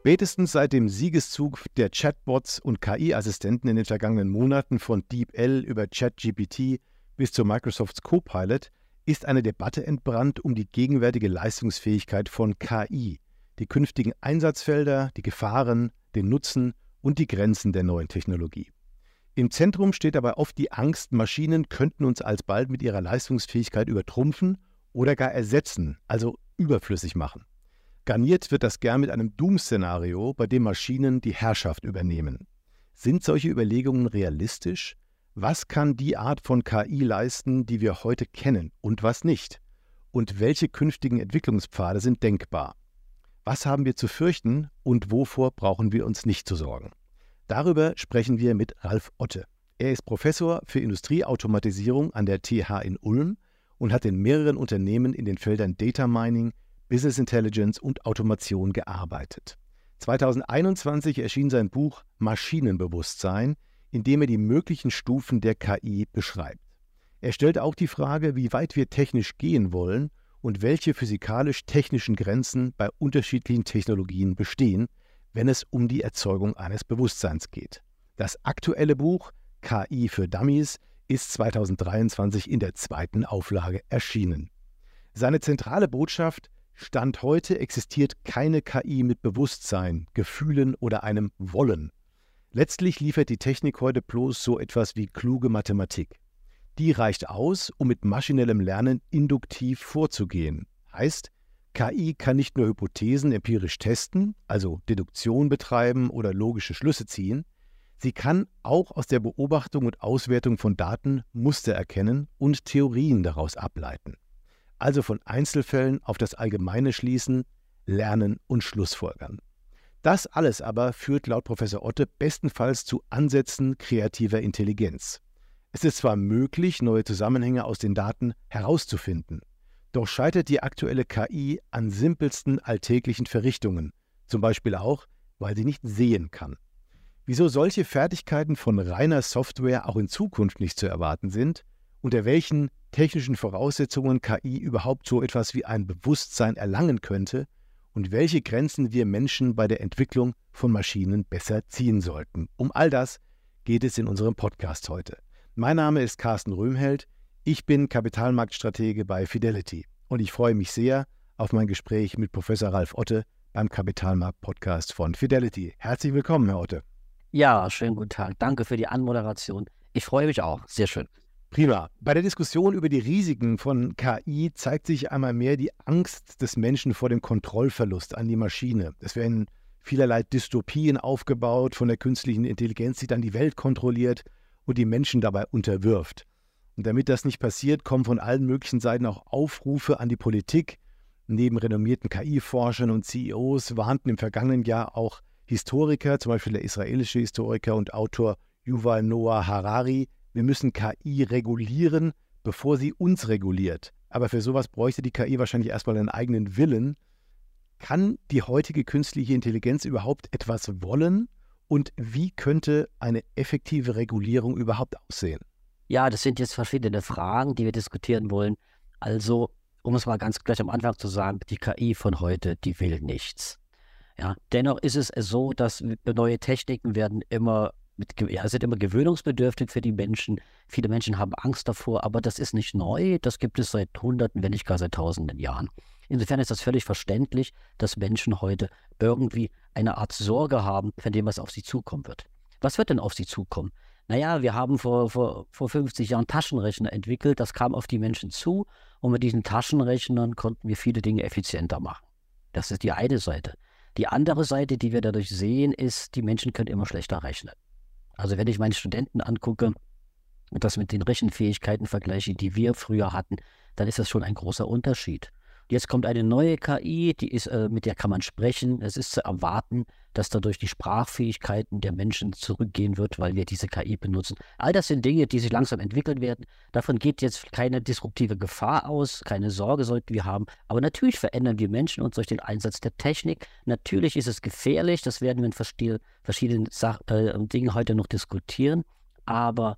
Spätestens seit dem Siegeszug der Chatbots und KI-Assistenten in den vergangenen Monaten von DeepL über ChatGPT bis zu Microsofts Copilot ist eine Debatte entbrannt um die gegenwärtige Leistungsfähigkeit von KI, die künftigen Einsatzfelder, die Gefahren, den Nutzen und die Grenzen der neuen Technologie. Im Zentrum steht dabei oft die Angst, Maschinen könnten uns alsbald mit ihrer Leistungsfähigkeit übertrumpfen oder gar ersetzen, also überflüssig machen. Garniert wird das gern mit einem Doom-Szenario, bei dem Maschinen die Herrschaft übernehmen. Sind solche Überlegungen realistisch? Was kann die Art von KI leisten, die wir heute kennen und was nicht? Und welche künftigen Entwicklungspfade sind denkbar? Was haben wir zu fürchten und wovor brauchen wir uns nicht zu sorgen? Darüber sprechen wir mit Ralf Otte. Er ist Professor für Industrieautomatisierung an der TH in Ulm und hat in mehreren Unternehmen in den Feldern Data Mining, Business Intelligence und Automation gearbeitet. 2021 erschien sein Buch Maschinenbewusstsein, in dem er die möglichen Stufen der KI beschreibt. Er stellt auch die Frage, wie weit wir technisch gehen wollen und welche physikalisch-technischen Grenzen bei unterschiedlichen Technologien bestehen, wenn es um die Erzeugung eines Bewusstseins geht. Das aktuelle Buch KI für Dummies ist 2023 in der zweiten Auflage erschienen. Seine zentrale Botschaft Stand heute existiert keine KI mit Bewusstsein, Gefühlen oder einem Wollen. Letztlich liefert die Technik heute bloß so etwas wie kluge Mathematik. Die reicht aus, um mit maschinellem Lernen induktiv vorzugehen. Heißt, KI kann nicht nur Hypothesen empirisch testen, also Deduktion betreiben oder logische Schlüsse ziehen, sie kann auch aus der Beobachtung und Auswertung von Daten Muster erkennen und Theorien daraus ableiten also von Einzelfällen auf das Allgemeine schließen, lernen und Schlussfolgern. Das alles aber führt laut Professor Otte bestenfalls zu Ansätzen kreativer Intelligenz. Es ist zwar möglich, neue Zusammenhänge aus den Daten herauszufinden, doch scheitert die aktuelle KI an simpelsten alltäglichen Verrichtungen, zum Beispiel auch, weil sie nicht sehen kann. Wieso solche Fertigkeiten von reiner Software auch in Zukunft nicht zu erwarten sind, unter welchen technischen Voraussetzungen KI überhaupt so etwas wie ein Bewusstsein erlangen könnte und welche Grenzen wir Menschen bei der Entwicklung von Maschinen besser ziehen sollten. Um all das geht es in unserem Podcast heute. Mein Name ist Carsten Röhmheld, ich bin Kapitalmarktstratege bei Fidelity und ich freue mich sehr auf mein Gespräch mit Professor Ralf Otte beim Kapitalmarkt-Podcast von Fidelity. Herzlich willkommen, Herr Otte. Ja, schönen guten Tag. Danke für die Anmoderation. Ich freue mich auch. Sehr schön. Prima. Bei der Diskussion über die Risiken von KI zeigt sich einmal mehr die Angst des Menschen vor dem Kontrollverlust an die Maschine. Es werden vielerlei Dystopien aufgebaut von der künstlichen Intelligenz, die dann die Welt kontrolliert und die Menschen dabei unterwirft. Und damit das nicht passiert, kommen von allen möglichen Seiten auch Aufrufe an die Politik. Neben renommierten KI-Forschern und CEOs warnten im vergangenen Jahr auch Historiker, zum Beispiel der israelische Historiker und Autor Yuval Noah Harari, wir müssen KI regulieren, bevor sie uns reguliert. Aber für sowas bräuchte die KI wahrscheinlich erstmal einen eigenen Willen. Kann die heutige künstliche Intelligenz überhaupt etwas wollen? Und wie könnte eine effektive Regulierung überhaupt aussehen? Ja, das sind jetzt verschiedene Fragen, die wir diskutieren wollen. Also, um es mal ganz gleich am Anfang zu sagen, die KI von heute, die will nichts. Ja, dennoch ist es so, dass neue Techniken werden immer mit, ja, sind immer gewöhnungsbedürftig für die Menschen. Viele Menschen haben Angst davor, aber das ist nicht neu. Das gibt es seit Hunderten, wenn nicht gar seit Tausenden Jahren. Insofern ist das völlig verständlich, dass Menschen heute irgendwie eine Art Sorge haben, von dem, was auf sie zukommen wird. Was wird denn auf sie zukommen? Naja, wir haben vor, vor, vor 50 Jahren Taschenrechner entwickelt, das kam auf die Menschen zu und mit diesen Taschenrechnern konnten wir viele Dinge effizienter machen. Das ist die eine Seite. Die andere Seite, die wir dadurch sehen, ist, die Menschen können immer schlechter rechnen. Also wenn ich meine Studenten angucke und das mit den Rechenfähigkeiten vergleiche, die wir früher hatten, dann ist das schon ein großer Unterschied. Jetzt kommt eine neue KI, die ist, äh, mit der kann man sprechen. Es ist zu erwarten, dass dadurch die Sprachfähigkeiten der Menschen zurückgehen wird, weil wir diese KI benutzen. All das sind Dinge, die sich langsam entwickeln werden. Davon geht jetzt keine disruptive Gefahr aus, keine Sorge sollten wir haben. Aber natürlich verändern wir Menschen uns durch den Einsatz der Technik. Natürlich ist es gefährlich, das werden wir in verschiedenen Sach äh, Dingen heute noch diskutieren. Aber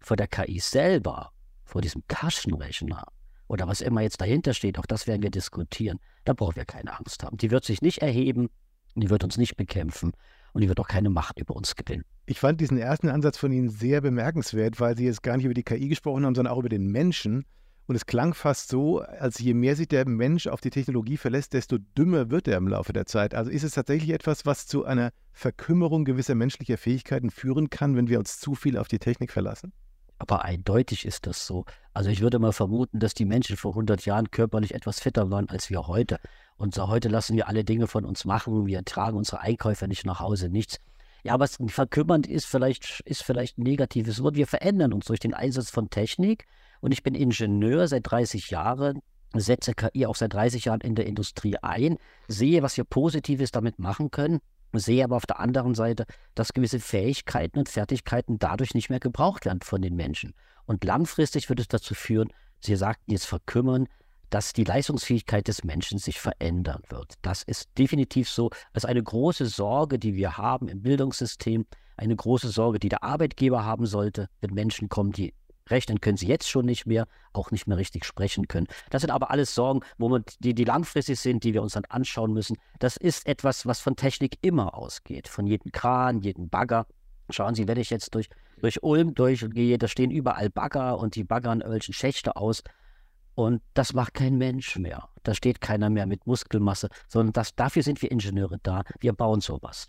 vor der KI selber, vor diesem Taschenrechner, oder was immer jetzt dahinter steht, auch das werden wir diskutieren. Da brauchen wir keine Angst haben. Die wird sich nicht erheben, die wird uns nicht bekämpfen und die wird auch keine Macht über uns gewinnen. Ich fand diesen ersten Ansatz von Ihnen sehr bemerkenswert, weil Sie jetzt gar nicht über die KI gesprochen haben, sondern auch über den Menschen. Und es klang fast so, als je mehr sich der Mensch auf die Technologie verlässt, desto dümmer wird er im Laufe der Zeit. Also ist es tatsächlich etwas, was zu einer Verkümmerung gewisser menschlicher Fähigkeiten führen kann, wenn wir uns zu viel auf die Technik verlassen? Aber eindeutig ist das so. Also ich würde mal vermuten, dass die Menschen vor 100 Jahren körperlich etwas fitter waren als wir heute. Und so heute lassen wir alle Dinge von uns machen. Wir tragen unsere Einkäufe nicht nach Hause, nichts. Ja, was verkümmernd ist, vielleicht ist vielleicht ein negatives Wort. Wir verändern uns durch den Einsatz von Technik. Und ich bin Ingenieur seit 30 Jahren, setze KI auch seit 30 Jahren in der Industrie ein, sehe, was wir Positives damit machen können sehe aber auf der anderen Seite, dass gewisse Fähigkeiten und Fertigkeiten dadurch nicht mehr gebraucht werden von den Menschen. Und langfristig wird es dazu führen, Sie sagten jetzt verkümmern, dass die Leistungsfähigkeit des Menschen sich verändern wird. Das ist definitiv so. Das ist eine große Sorge, die wir haben im Bildungssystem, eine große Sorge, die der Arbeitgeber haben sollte, wenn Menschen kommen, die Rechnen können sie jetzt schon nicht mehr, auch nicht mehr richtig sprechen können. Das sind aber alles Sorgen, wo man, die, die langfristig sind, die wir uns dann anschauen müssen. Das ist etwas, was von Technik immer ausgeht. Von jedem Kran, jedem Bagger. Schauen Sie, wenn ich jetzt durch, durch Ulm durchgehe, da stehen überall Bagger und die baggern irgendwelche Schächte aus. Und das macht kein Mensch mehr. Da steht keiner mehr mit Muskelmasse, sondern das, dafür sind wir Ingenieure da. Wir bauen sowas.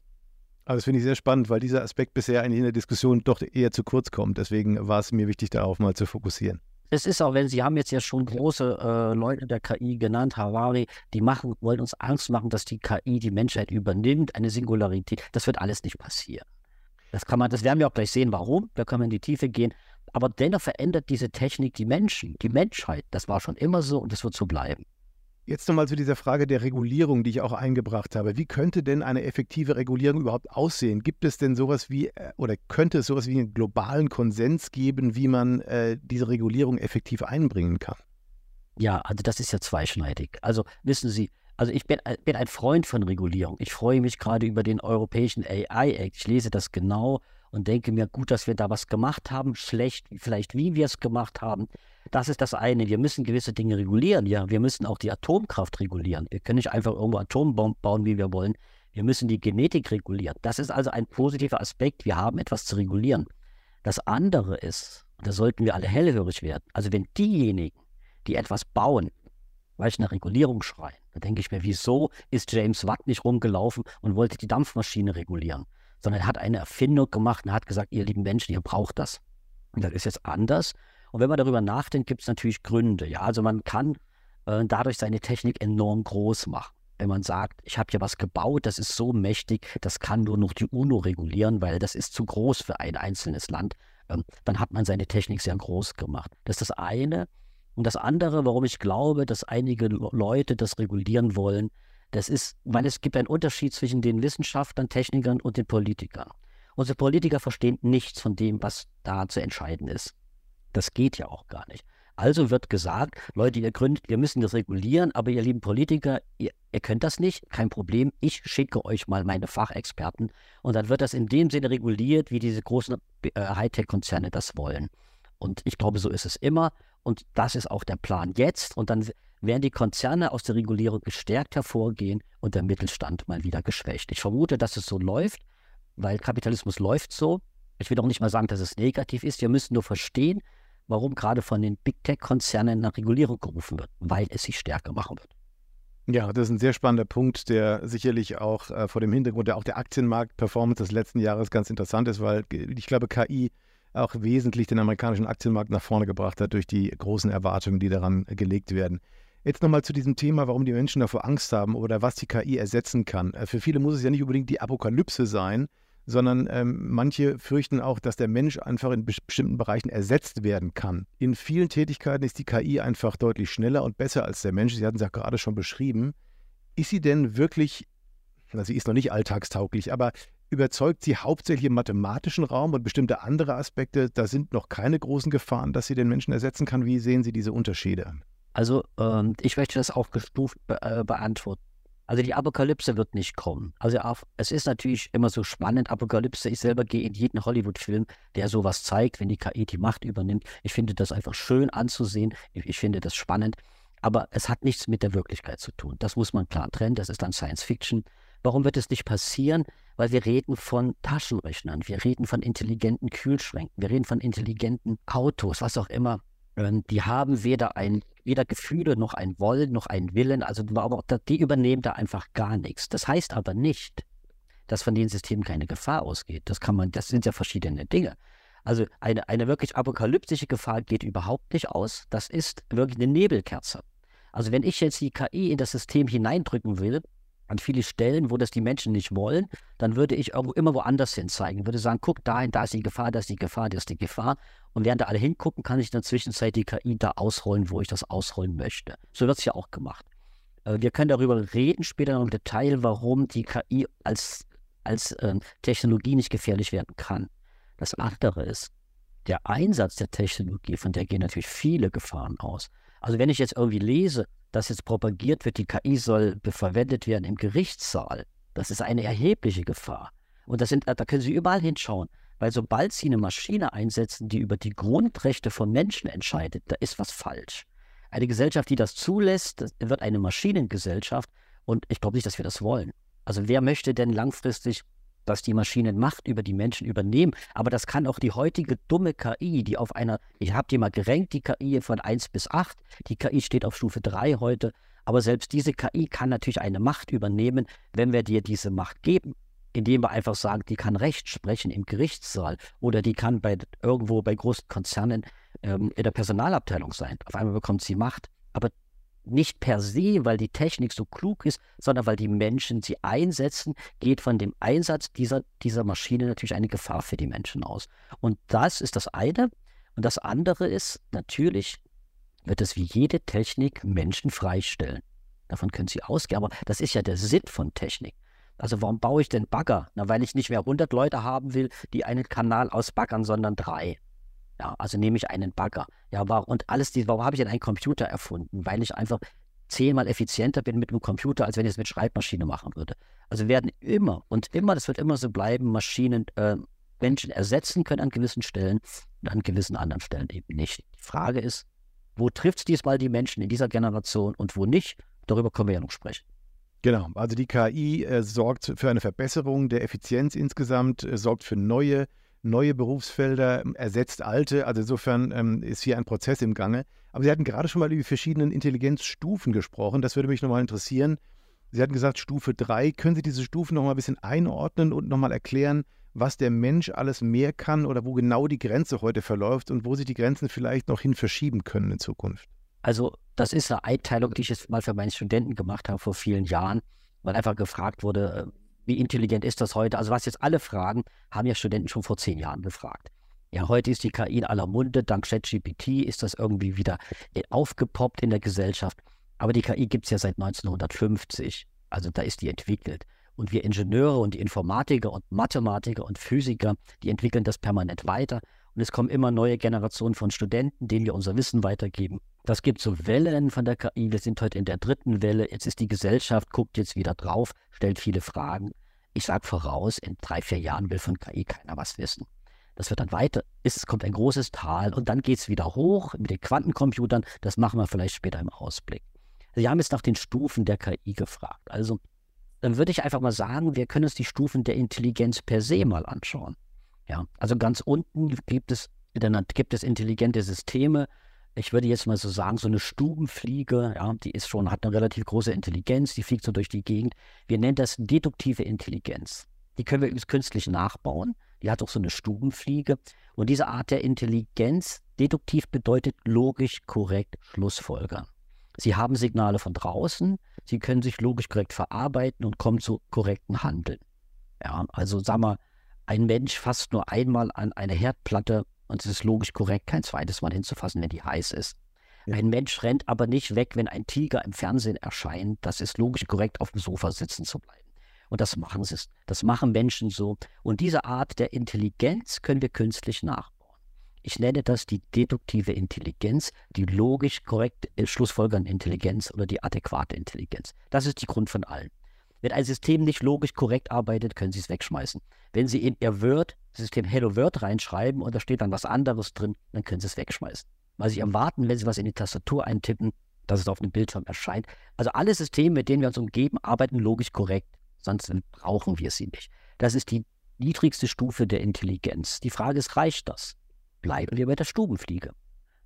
Aber das finde ich sehr spannend, weil dieser Aspekt bisher eigentlich in der Diskussion doch eher zu kurz kommt. Deswegen war es mir wichtig, darauf mal zu fokussieren. Es ist auch, wenn Sie haben jetzt ja schon große äh, Leute der KI genannt, Harari, die machen, wollen uns Angst machen, dass die KI die Menschheit übernimmt, eine Singularität. Das wird alles nicht passieren. Das kann man, das werden wir auch gleich sehen, warum. Da können wir in die Tiefe gehen. Aber dennoch verändert diese Technik die Menschen, die Menschheit. Das war schon immer so und das wird so bleiben. Jetzt nochmal zu dieser Frage der Regulierung, die ich auch eingebracht habe. Wie könnte denn eine effektive Regulierung überhaupt aussehen? Gibt es denn sowas wie äh, oder könnte es sowas wie einen globalen Konsens geben, wie man äh, diese Regulierung effektiv einbringen kann? Ja, also das ist ja zweischneidig. Also wissen Sie, also ich bin, äh, bin ein Freund von Regulierung. Ich freue mich gerade über den europäischen AI Act. Ich lese das genau und denke mir, gut, dass wir da was gemacht haben, schlecht, vielleicht wie wir es gemacht haben. Das ist das eine. Wir müssen gewisse Dinge regulieren. Ja, wir müssen auch die Atomkraft regulieren. Wir können nicht einfach irgendwo Atombomben bauen, wie wir wollen. Wir müssen die Genetik regulieren. Das ist also ein positiver Aspekt. Wir haben etwas zu regulieren. Das andere ist, da sollten wir alle hellhörig werden. Also wenn diejenigen, die etwas bauen, weil ich eine Regulierung schreien, dann denke ich mir, wieso ist James Watt nicht rumgelaufen und wollte die Dampfmaschine regulieren, sondern er hat eine Erfindung gemacht und hat gesagt, ihr lieben Menschen, ihr braucht das. Und das ist jetzt anders. Und wenn man darüber nachdenkt, gibt es natürlich Gründe. Ja, also man kann äh, dadurch seine Technik enorm groß machen. Wenn man sagt, ich habe hier was gebaut, das ist so mächtig, das kann nur noch die UNO regulieren, weil das ist zu groß für ein einzelnes Land, ähm, dann hat man seine Technik sehr groß gemacht. Das ist das eine. Und das andere, warum ich glaube, dass einige Leute das regulieren wollen, das ist, weil es gibt einen Unterschied zwischen den Wissenschaftlern, Technikern und den Politikern. Unsere Politiker verstehen nichts von dem, was da zu entscheiden ist. Das geht ja auch gar nicht. Also wird gesagt, Leute, ihr gründet, wir müssen das regulieren, aber ihr lieben Politiker, ihr, ihr könnt das nicht, kein Problem, ich schicke euch mal meine Fachexperten und dann wird das in dem Sinne reguliert, wie diese großen äh, Hightech-Konzerne das wollen. Und ich glaube, so ist es immer und das ist auch der Plan jetzt und dann werden die Konzerne aus der Regulierung gestärkt hervorgehen und der Mittelstand mal wieder geschwächt. Ich vermute, dass es so läuft, weil Kapitalismus läuft so. Ich will auch nicht mal sagen, dass es negativ ist. Wir müssen nur verstehen, warum gerade von den Big Tech-Konzernen nach Regulierung gerufen wird, weil es sich stärker machen wird. Ja, das ist ein sehr spannender Punkt, der sicherlich auch äh, vor dem Hintergrund der auch der Aktienmarkt-Performance des letzten Jahres ganz interessant ist, weil ich glaube, KI auch wesentlich den amerikanischen Aktienmarkt nach vorne gebracht hat durch die großen Erwartungen, die daran gelegt werden. Jetzt nochmal zu diesem Thema, warum die Menschen davor Angst haben oder was die KI ersetzen kann. Äh, für viele muss es ja nicht unbedingt die Apokalypse sein, sondern ähm, manche fürchten auch, dass der Mensch einfach in bestimmten Bereichen ersetzt werden kann. In vielen Tätigkeiten ist die KI einfach deutlich schneller und besser als der Mensch. Sie hatten es ja gerade schon beschrieben. Ist sie denn wirklich, na, sie ist noch nicht alltagstauglich, aber überzeugt sie hauptsächlich im mathematischen Raum und bestimmte andere Aspekte, da sind noch keine großen Gefahren, dass sie den Menschen ersetzen kann. Wie sehen Sie diese Unterschiede? Also ähm, ich möchte das auch gestuft be äh, beantworten. Also die Apokalypse wird nicht kommen. Also es ist natürlich immer so spannend, Apokalypse, ich selber gehe in jeden Hollywood-Film, der sowas zeigt, wenn die KI die Macht übernimmt. Ich finde das einfach schön anzusehen, ich, ich finde das spannend, aber es hat nichts mit der Wirklichkeit zu tun. Das muss man klar trennen, das ist dann Science Fiction. Warum wird es nicht passieren? Weil wir reden von Taschenrechnern, wir reden von intelligenten Kühlschränken, wir reden von intelligenten Autos, was auch immer. Ähm, die haben weder ein weder Gefühle noch ein Wollen noch ein Willen. Also die übernehmen da einfach gar nichts. Das heißt aber nicht, dass von den Systemen keine Gefahr ausgeht. Das kann man, das sind ja verschiedene Dinge. Also eine, eine wirklich apokalyptische Gefahr geht überhaupt nicht aus. Das ist wirklich eine Nebelkerze. Also wenn ich jetzt die KI in das System hineindrücken will, an viele Stellen, wo das die Menschen nicht wollen, dann würde ich irgendwo immer woanders hin zeigen. Würde sagen, guck dahin, da ist die Gefahr, da ist die Gefahr, da ist die Gefahr. Und während da alle hingucken, kann ich in der Zwischenzeit die KI da ausrollen, wo ich das ausrollen möchte. So wird es ja auch gemacht. Äh, wir können darüber reden später noch im Detail, warum die KI als, als äh, Technologie nicht gefährlich werden kann. Das andere ist, der Einsatz der Technologie, von der gehen natürlich viele Gefahren aus. Also wenn ich jetzt irgendwie lese, dass jetzt propagiert wird, die KI soll verwendet werden im Gerichtssaal, das ist eine erhebliche Gefahr. Und das sind, da können Sie überall hinschauen, weil sobald Sie eine Maschine einsetzen, die über die Grundrechte von Menschen entscheidet, da ist was falsch. Eine Gesellschaft, die das zulässt, wird eine Maschinengesellschaft und ich glaube nicht, dass wir das wollen. Also wer möchte denn langfristig dass die Maschinen Macht über die Menschen übernehmen. Aber das kann auch die heutige dumme KI, die auf einer, ich habe die mal gerenkt, die KI von 1 bis 8, die KI steht auf Stufe 3 heute, aber selbst diese KI kann natürlich eine Macht übernehmen, wenn wir dir diese Macht geben, indem wir einfach sagen, die kann Recht sprechen im Gerichtssaal oder die kann bei irgendwo bei großen Konzernen ähm, in der Personalabteilung sein. Auf einmal bekommt sie Macht. Aber nicht per se, weil die Technik so klug ist, sondern weil die Menschen sie einsetzen, geht von dem Einsatz dieser, dieser Maschine natürlich eine Gefahr für die Menschen aus. Und das ist das eine. Und das andere ist, natürlich wird es wie jede Technik Menschen freistellen. Davon können Sie ausgehen. Aber das ist ja der Sinn von Technik. Also warum baue ich denn Bagger? Na, weil ich nicht mehr 100 Leute haben will, die einen Kanal ausbaggern, sondern drei. Ja, also nehme ich einen Bagger. Ja, warum, und alles, die, warum habe ich denn einen Computer erfunden? Weil ich einfach zehnmal effizienter bin mit einem Computer, als wenn ich es mit Schreibmaschine machen würde. Also werden immer und immer, das wird immer so bleiben, Maschinen äh, Menschen ersetzen können an gewissen Stellen und an gewissen anderen Stellen eben nicht. Die Frage ist, wo trifft es diesmal die Menschen in dieser Generation und wo nicht? Darüber können wir ja noch sprechen. Genau, also die KI äh, sorgt für eine Verbesserung der Effizienz insgesamt, äh, sorgt für neue neue Berufsfelder, ähm, ersetzt alte. Also insofern ähm, ist hier ein Prozess im Gange. Aber Sie hatten gerade schon mal über die verschiedenen Intelligenzstufen gesprochen. Das würde mich nochmal interessieren. Sie hatten gesagt, Stufe 3. Können Sie diese Stufen nochmal ein bisschen einordnen und nochmal erklären, was der Mensch alles mehr kann oder wo genau die Grenze heute verläuft und wo sich die Grenzen vielleicht noch hin verschieben können in Zukunft? Also, das ist eine Einteilung, die ich jetzt mal für meine Studenten gemacht habe vor vielen Jahren, weil einfach gefragt wurde, äh, wie intelligent ist das heute? Also was jetzt alle fragen, haben ja Studenten schon vor zehn Jahren gefragt. Ja, heute ist die KI in aller Munde. Dank ChatGPT ist das irgendwie wieder äh, aufgepoppt in der Gesellschaft. Aber die KI gibt es ja seit 1950. Also da ist die entwickelt. Und wir Ingenieure und die Informatiker und Mathematiker und Physiker, die entwickeln das permanent weiter. Und es kommen immer neue Generationen von Studenten, denen wir unser Wissen weitergeben. Das gibt so Wellen von der KI. Wir sind heute in der dritten Welle. Jetzt ist die Gesellschaft, guckt jetzt wieder drauf, stellt viele Fragen. Ich sage voraus, in drei, vier Jahren will von KI keiner was wissen. Das wird dann weiter, es kommt ein großes Tal und dann geht es wieder hoch mit den Quantencomputern. Das machen wir vielleicht später im Ausblick. Sie haben jetzt nach den Stufen der KI gefragt. Also dann würde ich einfach mal sagen, wir können uns die Stufen der Intelligenz per se mal anschauen. Ja, also ganz unten gibt es, gibt es intelligente Systeme. Ich würde jetzt mal so sagen, so eine Stubenfliege, ja, die ist schon, hat eine relativ große Intelligenz, die fliegt so durch die Gegend. Wir nennen das deduktive Intelligenz. Die können wir übrigens künstlich nachbauen. Die hat auch so eine Stubenfliege. Und diese Art der Intelligenz, deduktiv bedeutet logisch korrekt Schlussfolgern. Sie haben Signale von draußen, sie können sich logisch korrekt verarbeiten und kommen zu korrekten Handeln. Ja, also sagen wir, ein Mensch fasst nur einmal an eine Herdplatte und es ist logisch korrekt, kein zweites Mal hinzufassen, wenn die heiß ist. Ja. Ein Mensch rennt aber nicht weg, wenn ein Tiger im Fernsehen erscheint. Das ist logisch korrekt, auf dem Sofa sitzen zu bleiben. Und das machen sie. Das machen Menschen so. Und diese Art der Intelligenz können wir künstlich nachbauen. Ich nenne das die deduktive Intelligenz, die logisch korrekt äh, schlussfolgernde Intelligenz oder die adäquate Intelligenz. Das ist die Grund von allen. Wenn ein System nicht logisch korrekt arbeitet, können Sie es wegschmeißen. Wenn Sie in Ihr Word-System Hello Word reinschreiben und da steht dann was anderes drin, dann können Sie es wegschmeißen. Weil Sie erwarten, wenn Sie was in die Tastatur eintippen, dass es auf dem Bildschirm erscheint. Also alle Systeme, mit denen wir uns umgeben, arbeiten logisch korrekt, sonst brauchen wir sie nicht. Das ist die niedrigste Stufe der Intelligenz. Die Frage ist, reicht das? Bleiben wir bei der Stubenfliege.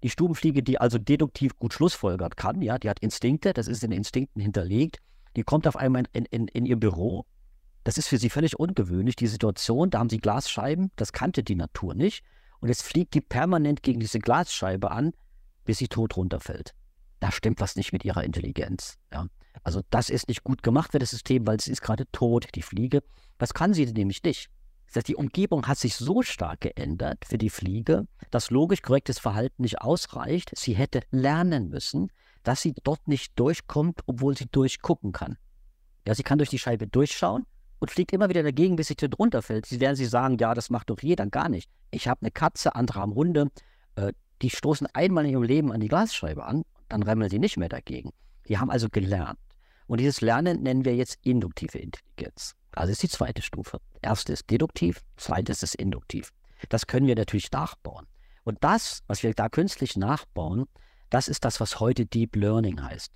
Die Stubenfliege, die also deduktiv gut schlussfolgern kann, ja, die hat Instinkte, das ist in Instinkten hinterlegt, die kommt auf einmal in, in, in ihr Büro. Das ist für sie völlig ungewöhnlich, die Situation, da haben sie Glasscheiben, das kannte die Natur nicht. Und jetzt fliegt die permanent gegen diese Glasscheibe an, bis sie tot runterfällt. Da stimmt was nicht mit ihrer Intelligenz. Ja. Also das ist nicht gut gemacht für das System, weil es ist gerade tot, die Fliege. Das kann sie nämlich nicht. Das heißt, die Umgebung hat sich so stark geändert für die Fliege, dass logisch korrektes Verhalten nicht ausreicht. Sie hätte lernen müssen, dass sie dort nicht durchkommt, obwohl sie durchgucken kann. Ja, sie kann durch die Scheibe durchschauen und fliegt immer wieder dagegen, bis sie dort runterfällt. Sie werden sie sagen, ja, das macht doch jeder gar nicht. Ich habe eine Katze, andere haben Hunde, äh, die stoßen einmal in ihrem Leben an die Glasscheibe an, dann remmeln sie nicht mehr dagegen. Die haben also gelernt. Und dieses Lernen nennen wir jetzt induktive Intelligenz. Also ist die zweite Stufe. Erste ist deduktiv, zweite ist induktiv. Das können wir natürlich nachbauen. Und das, was wir da künstlich nachbauen, das ist das, was heute Deep Learning heißt.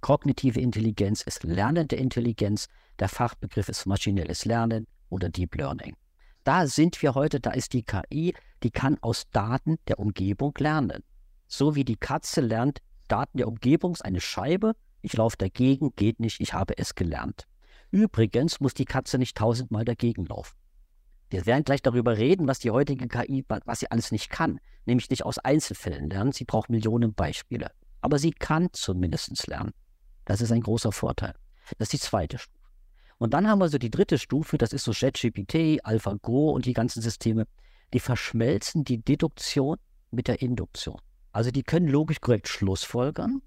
Kognitive Intelligenz ist lernende Intelligenz. Der Fachbegriff ist maschinelles Lernen oder Deep Learning. Da sind wir heute, da ist die KI, die kann aus Daten der Umgebung lernen. So wie die Katze lernt, Daten der Umgebung, eine Scheibe, ich laufe dagegen, geht nicht, ich habe es gelernt. Übrigens muss die Katze nicht tausendmal dagegen laufen. Wir werden gleich darüber reden, was die heutige KI, was sie alles nicht kann. Nämlich nicht aus Einzelfällen lernen. Sie braucht Millionen Beispiele. Aber sie kann zumindest lernen. Das ist ein großer Vorteil. Das ist die zweite Stufe. Und dann haben wir so die dritte Stufe, das ist so JetGPT, AlphaGo und die ganzen Systeme, die verschmelzen die Deduktion mit der Induktion. Also die können logisch korrekt Schlussfolgern,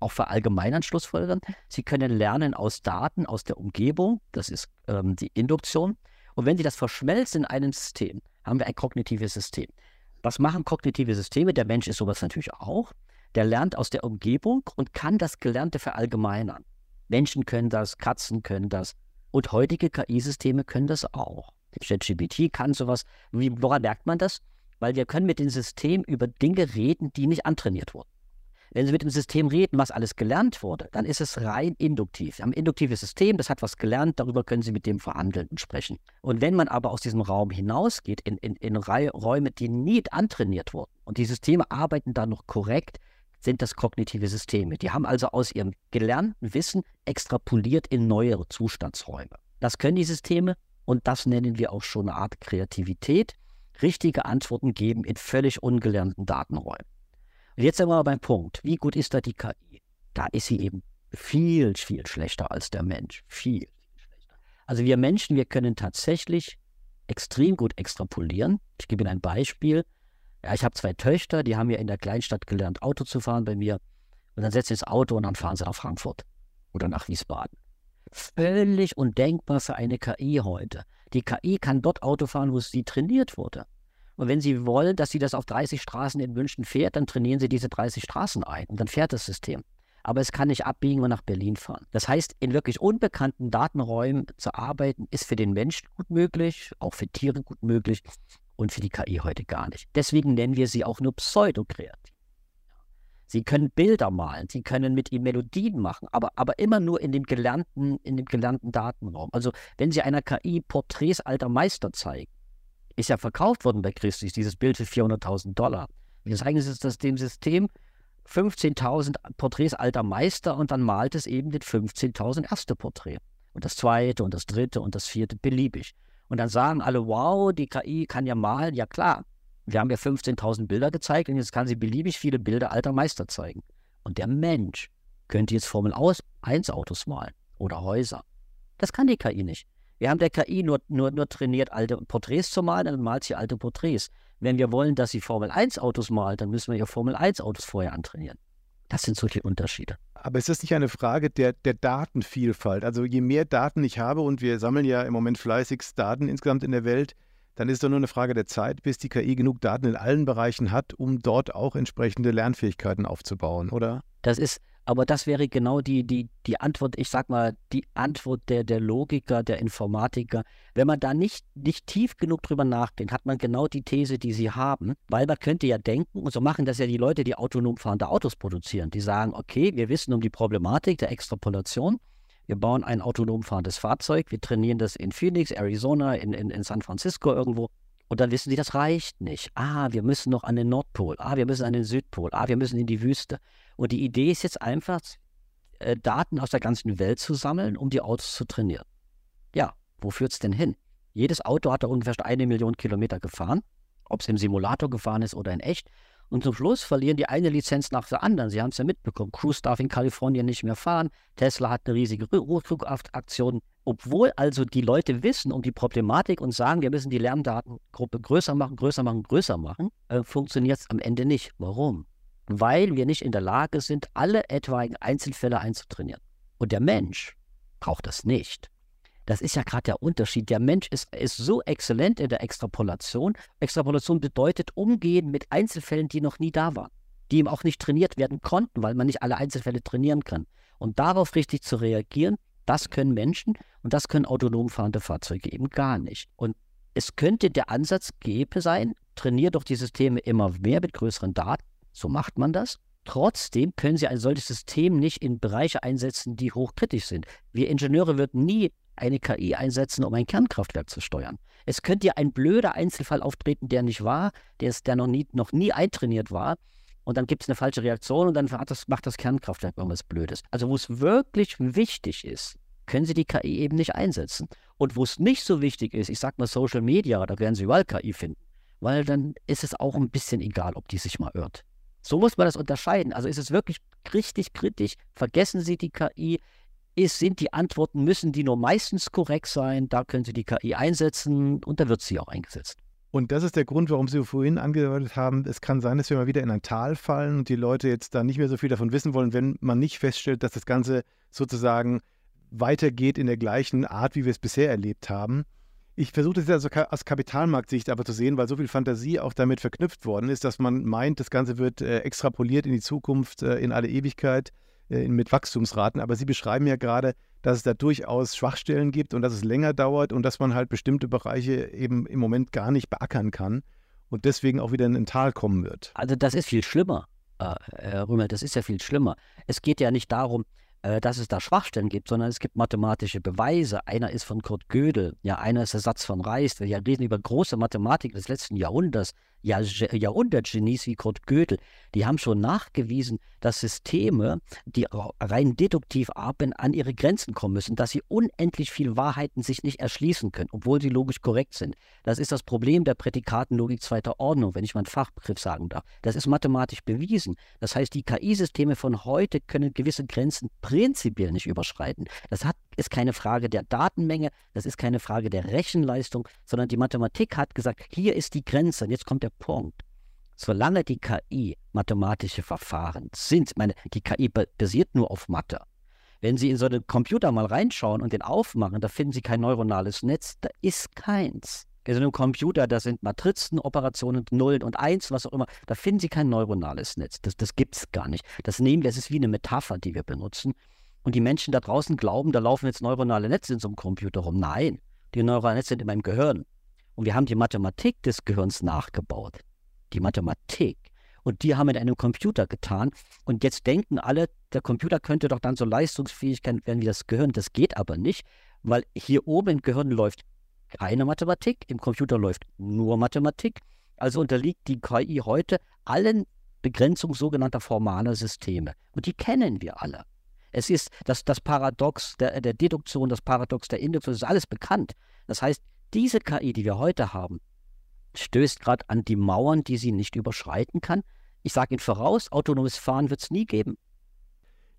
auch verallgemeinern Schlussfolgern. Sie können lernen aus Daten, aus der Umgebung, das ist ähm, die Induktion. Und wenn sie das verschmelzen in einem System, haben wir ein kognitives System. Was machen kognitive Systeme? Der Mensch ist sowas natürlich auch. Der lernt aus der Umgebung und kann das Gelernte verallgemeinern. Menschen können das, Katzen können das und heutige KI-Systeme können das auch. ChatGPT kann sowas. Wie, woran merkt man das? Weil wir können mit dem System über Dinge reden, die nicht antrainiert wurden. Wenn Sie mit dem System reden, was alles gelernt wurde, dann ist es rein induktiv. Sie haben ein induktives System, das hat was gelernt, darüber können Sie mit dem verhandeln und sprechen. Und wenn man aber aus diesem Raum hinausgeht, in, in, in Räume, die nie antrainiert wurden, und die Systeme arbeiten da noch korrekt, sind das kognitive Systeme. Die haben also aus ihrem gelernten Wissen extrapoliert in neuere Zustandsräume. Das können die Systeme und das nennen wir auch schon eine Art Kreativität. Richtige Antworten geben in völlig ungelernten Datenräumen. Und jetzt sind wir beim Punkt. Wie gut ist da die KI? Da ist sie eben viel, viel schlechter als der Mensch. Viel, viel schlechter. Also wir Menschen, wir können tatsächlich extrem gut extrapolieren. Ich gebe Ihnen ein Beispiel. Ja, ich habe zwei Töchter, die haben ja in der Kleinstadt gelernt, Auto zu fahren bei mir. Und dann setzen sie ins Auto und dann fahren sie nach Frankfurt oder nach Wiesbaden. Völlig undenkbar für eine KI heute. Die KI kann dort Auto fahren, wo sie trainiert wurde. Und wenn Sie wollen, dass sie das auf 30 Straßen in München fährt, dann trainieren Sie diese 30 Straßen ein und dann fährt das System. Aber es kann nicht abbiegen und nach Berlin fahren. Das heißt, in wirklich unbekannten Datenräumen zu arbeiten, ist für den Menschen gut möglich, auch für Tiere gut möglich und für die KI heute gar nicht. Deswegen nennen wir sie auch nur pseudokreativ. Sie können Bilder malen, sie können mit ihnen Melodien machen, aber, aber immer nur in dem gelernten, in dem gelernten Datenraum. Also wenn Sie einer KI Porträts alter Meister zeigen, ist ja verkauft worden bei Christus, dieses Bild für 400.000 Dollar. Wir zeigen es das dem System 15.000 Porträts alter Meister und dann malt es eben den 15.000 erste Porträt. Und das zweite und das dritte und das vierte beliebig. Und dann sagen alle, wow, die KI kann ja malen. Ja klar, wir haben ja 15.000 Bilder gezeigt und jetzt kann sie beliebig viele Bilder alter Meister zeigen. Und der Mensch könnte jetzt Formel 1 Autos malen oder Häuser. Das kann die KI nicht. Wir haben der KI nur, nur, nur trainiert, alte Porträts zu malen, dann malt sie alte Porträts. Wenn wir wollen, dass sie Formel-1-Autos malt, dann müssen wir ja Formel-1-Autos vorher antrainieren. Das sind so die Unterschiede. Aber ist das nicht eine Frage der, der Datenvielfalt? Also je mehr Daten ich habe, und wir sammeln ja im Moment fleißig Daten insgesamt in der Welt, dann ist es doch nur eine Frage der Zeit, bis die KI genug Daten in allen Bereichen hat, um dort auch entsprechende Lernfähigkeiten aufzubauen, oder? Das ist, aber das wäre genau die, die, die Antwort, ich sag mal, die Antwort der, der Logiker, der Informatiker. Wenn man da nicht, nicht tief genug drüber nachdenkt, hat man genau die These, die sie haben, weil man könnte ja denken, und so machen das ja die Leute, die autonom fahrende Autos produzieren. Die sagen, okay, wir wissen um die Problematik der Extrapolation. Wir bauen ein autonom fahrendes Fahrzeug, wir trainieren das in Phoenix, Arizona, in, in, in San Francisco irgendwo. Und dann wissen sie, das reicht nicht. Ah, wir müssen noch an den Nordpol. Ah, wir müssen an den Südpol. Ah, wir müssen in die Wüste. Und die Idee ist jetzt einfach, äh, Daten aus der ganzen Welt zu sammeln, um die Autos zu trainieren. Ja, wo führt es denn hin? Jedes Auto hat da ungefähr eine Million Kilometer gefahren, ob es im Simulator gefahren ist oder in echt. Und zum Schluss verlieren die eine Lizenz nach der anderen. Sie haben es ja mitbekommen. Cruise darf in Kalifornien nicht mehr fahren. Tesla hat eine riesige Rückrufaktion. Obwohl also die Leute wissen um die Problematik und sagen, wir müssen die Lerndatengruppe größer machen, größer machen, größer machen, äh, funktioniert es am Ende nicht. Warum? Weil wir nicht in der Lage sind, alle etwaigen Einzelfälle einzutrainieren. Und der Mensch braucht das nicht. Das ist ja gerade der Unterschied. Der Mensch ist, ist so exzellent in der Extrapolation. Extrapolation bedeutet Umgehen mit Einzelfällen, die noch nie da waren, die ihm auch nicht trainiert werden konnten, weil man nicht alle Einzelfälle trainieren kann. Und darauf richtig zu reagieren, das können Menschen und das können autonom fahrende Fahrzeuge eben gar nicht. Und es könnte der Ansatz gäbe sein, trainiere doch die Systeme immer mehr mit größeren Daten so macht man das. Trotzdem können Sie ein solches System nicht in Bereiche einsetzen, die hochkritisch sind. Wir Ingenieure würden nie eine KI einsetzen, um ein Kernkraftwerk zu steuern. Es könnte ja ein blöder Einzelfall auftreten, der nicht war, der, ist, der noch, nie, noch nie eintrainiert war. Und dann gibt es eine falsche Reaktion und dann das, macht das Kernkraftwerk irgendwas Blödes. Also wo es wirklich wichtig ist, können Sie die KI eben nicht einsetzen. Und wo es nicht so wichtig ist, ich sag mal Social Media, da werden Sie überall KI finden. Weil dann ist es auch ein bisschen egal, ob die sich mal irrt. So muss man das unterscheiden. Also ist es wirklich richtig kritisch. Vergessen Sie die KI. Ist, sind die Antworten, müssen die nur meistens korrekt sein? Da können Sie die KI einsetzen und da wird sie auch eingesetzt. Und das ist der Grund, warum Sie vorhin angedeutet haben, es kann sein, dass wir mal wieder in ein Tal fallen und die Leute jetzt da nicht mehr so viel davon wissen wollen, wenn man nicht feststellt, dass das Ganze sozusagen weitergeht in der gleichen Art, wie wir es bisher erlebt haben. Ich versuche das also aus Kapitalmarktsicht aber zu sehen, weil so viel Fantasie auch damit verknüpft worden ist, dass man meint, das Ganze wird äh, extrapoliert in die Zukunft, äh, in alle Ewigkeit, äh, mit Wachstumsraten. Aber Sie beschreiben ja gerade, dass es da durchaus Schwachstellen gibt und dass es länger dauert und dass man halt bestimmte Bereiche eben im Moment gar nicht beackern kann und deswegen auch wieder in ein Tal kommen wird. Also das ist viel schlimmer, äh, Herr Rümmel, das ist ja viel schlimmer. Es geht ja nicht darum, dass es da Schwachstellen gibt, sondern es gibt mathematische Beweise. Einer ist von Kurt Gödel, ja, einer ist der Satz von Reis. Wir reden über große Mathematik des letzten Jahrhunderts, ja, Jahrhundertgenies wie Kurt Gödel, die haben schon nachgewiesen, dass Systeme, die rein deduktiv arbeiten, an ihre Grenzen kommen müssen, dass sie unendlich viel Wahrheiten sich nicht erschließen können, obwohl sie logisch korrekt sind. Das ist das Problem der Prädikatenlogik zweiter Ordnung, wenn ich mal einen Fachbegriff sagen darf. Das ist mathematisch bewiesen. Das heißt, die KI-Systeme von heute können gewisse Grenzen prinzipiell nicht überschreiten. Das hat, ist keine Frage der Datenmenge, das ist keine Frage der Rechenleistung, sondern die Mathematik hat gesagt, hier ist die Grenze und jetzt kommt der Punkt. Solange die KI mathematische Verfahren sind, meine, die KI basiert nur auf Mathe. Wenn Sie in so einen Computer mal reinschauen und den aufmachen, da finden Sie kein neuronales Netz, da ist keins. In so einem Computer, da sind Matrizen, Operationen, Nullen und Eins, was auch immer, da finden Sie kein neuronales Netz. Das, das gibt es gar nicht. Das nehmen wir, das ist wie eine Metapher, die wir benutzen. Und die Menschen da draußen glauben, da laufen jetzt neuronale Netze in so einem Computer rum. Nein, die neuronalen Netze sind in meinem Gehirn. Und wir haben die Mathematik des Gehirns nachgebaut. Die Mathematik. Und die haben wir in einem Computer getan. Und jetzt denken alle, der Computer könnte doch dann so leistungsfähig werden wie das Gehirn. Das geht aber nicht, weil hier oben im Gehirn läuft keine Mathematik, im Computer läuft nur Mathematik. Also unterliegt die KI heute allen Begrenzungen sogenannter formaler Systeme. Und die kennen wir alle. Es ist das, das Paradox der, der Deduktion, das Paradox der Induktion, das ist alles bekannt. Das heißt, diese KI, die wir heute haben, stößt gerade an die Mauern, die sie nicht überschreiten kann. Ich sage Ihnen voraus, autonomes Fahren wird es nie geben.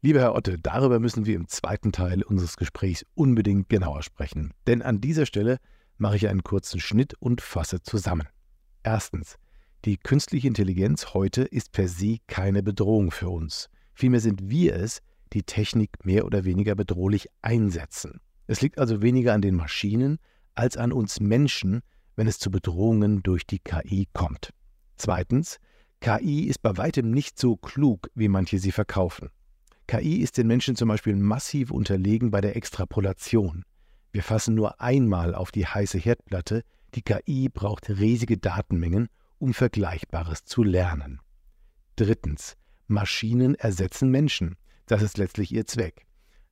Lieber Herr Otte, darüber müssen wir im zweiten Teil unseres Gesprächs unbedingt genauer sprechen. Denn an dieser Stelle mache ich einen kurzen Schnitt und fasse zusammen. Erstens. Die künstliche Intelligenz heute ist per se keine Bedrohung für uns. Vielmehr sind wir es, die Technik mehr oder weniger bedrohlich einsetzen. Es liegt also weniger an den Maschinen als an uns Menschen, wenn es zu Bedrohungen durch die KI kommt. Zweitens, KI ist bei weitem nicht so klug, wie manche sie verkaufen. KI ist den Menschen zum Beispiel massiv unterlegen bei der Extrapolation. Wir fassen nur einmal auf die heiße Herdplatte, die KI braucht riesige Datenmengen, um Vergleichbares zu lernen. Drittens, Maschinen ersetzen Menschen. Das ist letztlich ihr Zweck.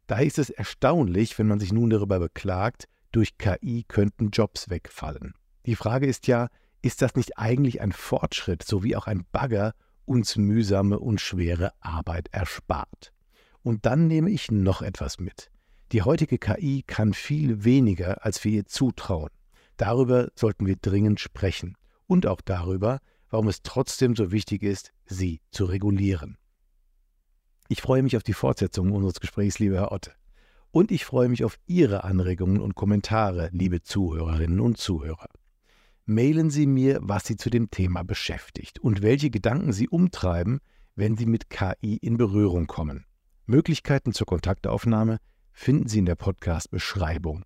Daher ist es erstaunlich, wenn man sich nun darüber beklagt, durch KI könnten Jobs wegfallen. Die Frage ist ja, ist das nicht eigentlich ein Fortschritt, sowie auch ein Bagger uns mühsame und schwere Arbeit erspart? Und dann nehme ich noch etwas mit. Die heutige KI kann viel weniger, als wir ihr zutrauen. Darüber sollten wir dringend sprechen. Und auch darüber, warum es trotzdem so wichtig ist, sie zu regulieren. Ich freue mich auf die Fortsetzung unseres Gesprächs, lieber Herr Otte. Und ich freue mich auf Ihre Anregungen und Kommentare, liebe Zuhörerinnen und Zuhörer. Mailen Sie mir, was Sie zu dem Thema beschäftigt und welche Gedanken Sie umtreiben, wenn Sie mit KI in Berührung kommen. Möglichkeiten zur Kontaktaufnahme finden Sie in der Podcast-Beschreibung.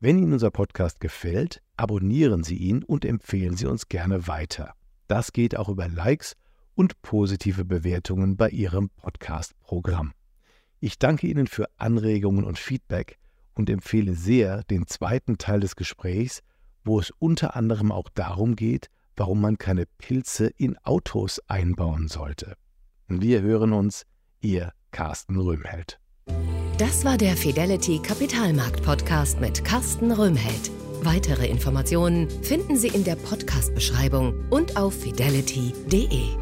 Wenn Ihnen unser Podcast gefällt, abonnieren Sie ihn und empfehlen Sie uns gerne weiter. Das geht auch über Likes und positive Bewertungen bei Ihrem Podcast-Programm. Ich danke Ihnen für Anregungen und Feedback und empfehle sehr den zweiten Teil des Gesprächs, wo es unter anderem auch darum geht, warum man keine Pilze in Autos einbauen sollte. Wir hören uns, Ihr Carsten Röhmheld. Das war der Fidelity Kapitalmarkt Podcast mit Carsten Röhmheld. Weitere Informationen finden Sie in der Podcast-Beschreibung und auf fidelity.de.